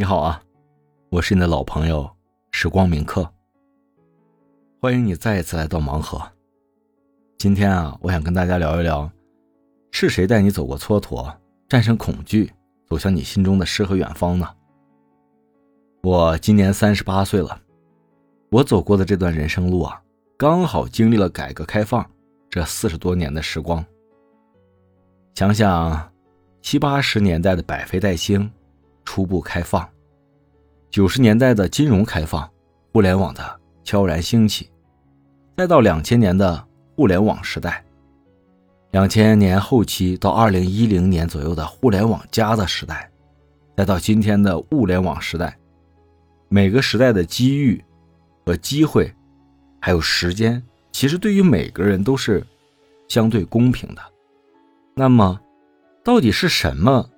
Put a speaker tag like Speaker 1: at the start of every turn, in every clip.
Speaker 1: 你好啊，我是你的老朋友时光铭刻。欢迎你再一次来到盲盒。今天啊，我想跟大家聊一聊，是谁带你走过蹉跎，战胜恐惧，走向你心中的诗和远方呢？我今年三十八岁了，我走过的这段人生路啊，刚好经历了改革开放这四十多年的时光。想想七八十年代的百废待兴。初步开放，九十年代的金融开放，互联网的悄然兴起，再到两千年的互联网时代，两千年后期到二零一零年左右的互联网加的时代，再到今天的物联网时代，每个时代的机遇和机会，还有时间，其实对于每个人都是相对公平的。那么，到底是什么？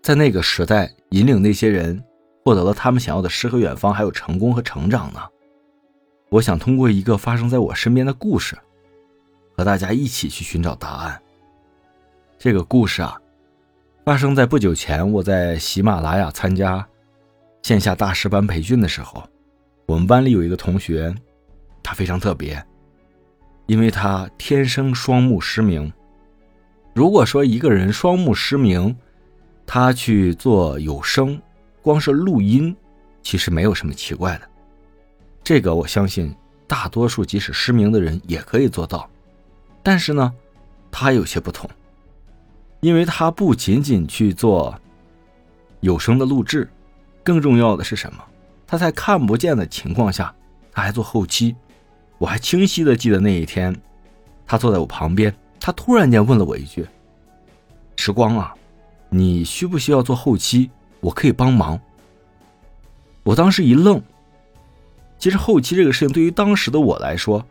Speaker 1: 在那个时代，引领那些人获得了他们想要的诗和远方，还有成功和成长呢？我想通过一个发生在我身边的故事，和大家一起去寻找答案。这个故事啊，发生在不久前，我在喜马拉雅参加线下大师班培训的时候，我们班里有一个同学，他非常特别，因为他天生双目失明。如果说一个人双目失明，他去做有声，光是录音，其实没有什么奇怪的。这个我相信大多数即使失明的人也可以做到。但是呢，他有些不同，因为他不仅仅去做有声的录制，更重要的是什么？他在看不见的情况下，他还做后期。我还清晰的记得那一天，他坐在我旁边，他突然间问了我一句：“时光啊。”你需不需要做后期？我可以帮忙。我当时一愣。其实后期这个事情对于当时的我来说，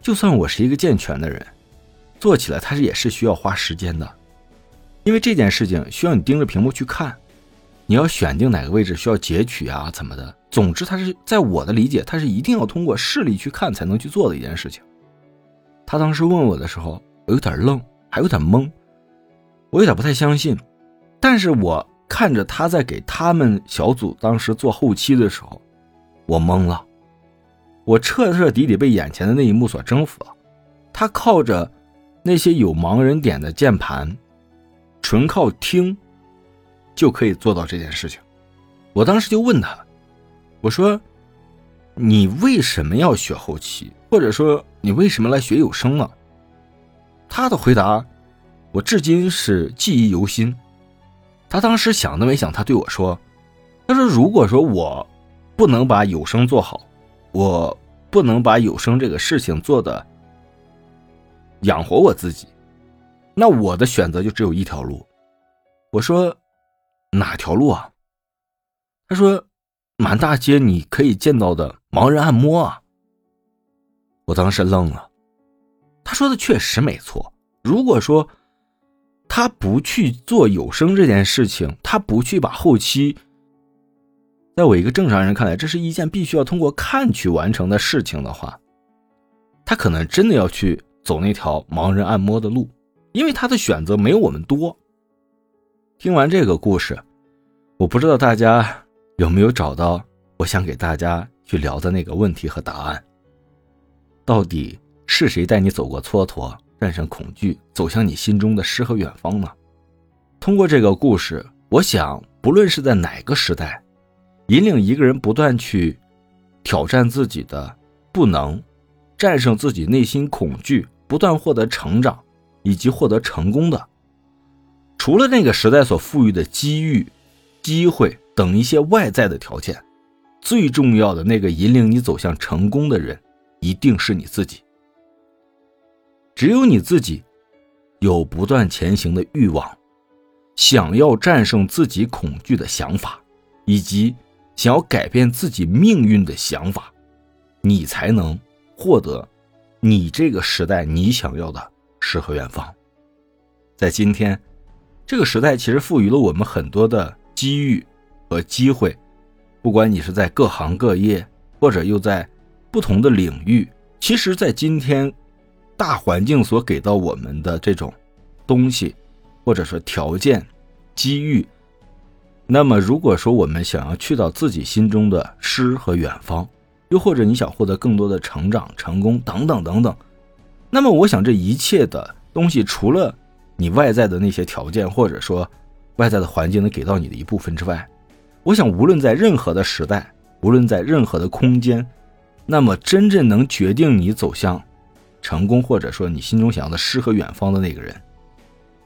Speaker 1: 就算我是一个健全的人，做起来它也是需要花时间的，因为这件事情需要你盯着屏幕去看，你要选定哪个位置需要截取啊，怎么的。总之，它是在我的理解，它是一定要通过视力去看才能去做的一件事情。他当时问我的时候，我有点愣，还有点懵。我有点不太相信，但是我看着他在给他们小组当时做后期的时候，我懵了，我彻彻底底被眼前的那一幕所征服了。他靠着那些有盲人点的键盘，纯靠听就可以做到这件事情。我当时就问他，我说：“你为什么要学后期？或者说你为什么来学有声呢？”他的回答。我至今是记忆犹新。他当时想都没想，他对我说：“他说，如果说我不能把有声做好，我不能把有声这个事情做的养活我自己，那我的选择就只有一条路。”我说：“哪条路啊？”他说：“满大街你可以见到的盲人按摩啊。”我当时愣了。他说的确实没错。如果说，他不去做有声这件事情，他不去把后期，在我一个正常人看来，这是一件必须要通过看去完成的事情的话，他可能真的要去走那条盲人按摩的路，因为他的选择没有我们多。听完这个故事，我不知道大家有没有找到我想给大家去聊的那个问题和答案。到底是谁带你走过蹉跎？战胜恐惧，走向你心中的诗和远方呢？通过这个故事，我想，不论是在哪个时代，引领一个人不断去挑战自己的不能，战胜自己内心恐惧，不断获得成长以及获得成功的，除了那个时代所赋予的机遇、机会等一些外在的条件，最重要的那个引领你走向成功的人，一定是你自己。只有你自己有不断前行的欲望，想要战胜自己恐惧的想法，以及想要改变自己命运的想法，你才能获得你这个时代你想要的诗和远方。在今天这个时代，其实赋予了我们很多的机遇和机会，不管你是在各行各业，或者又在不同的领域，其实，在今天。大环境所给到我们的这种东西，或者说条件、机遇，那么，如果说我们想要去到自己心中的诗和远方，又或者你想获得更多的成长、成功等等等等，那么我想这一切的东西，除了你外在的那些条件，或者说外在的环境能给到你的一部分之外，我想无论在任何的时代，无论在任何的空间，那么真正能决定你走向成功，或者说你心中想要的诗和远方的那个人，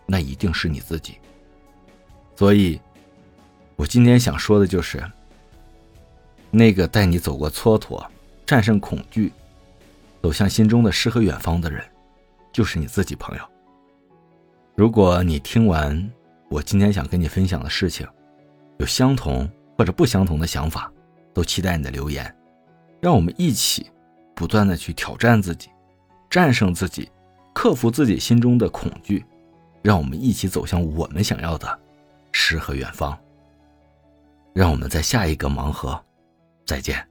Speaker 1: 那一定是你自己。所以。我今天想说的就是，那个带你走过蹉跎、战胜恐惧、走向心中的诗和远方的人，就是你自己，朋友。如果你听完我今天想跟你分享的事情，有相同或者不相同的想法，都期待你的留言，让我们一起不断的去挑战自己，战胜自己，克服自己心中的恐惧，让我们一起走向我们想要的诗和远方。让我们在下一个盲盒再见。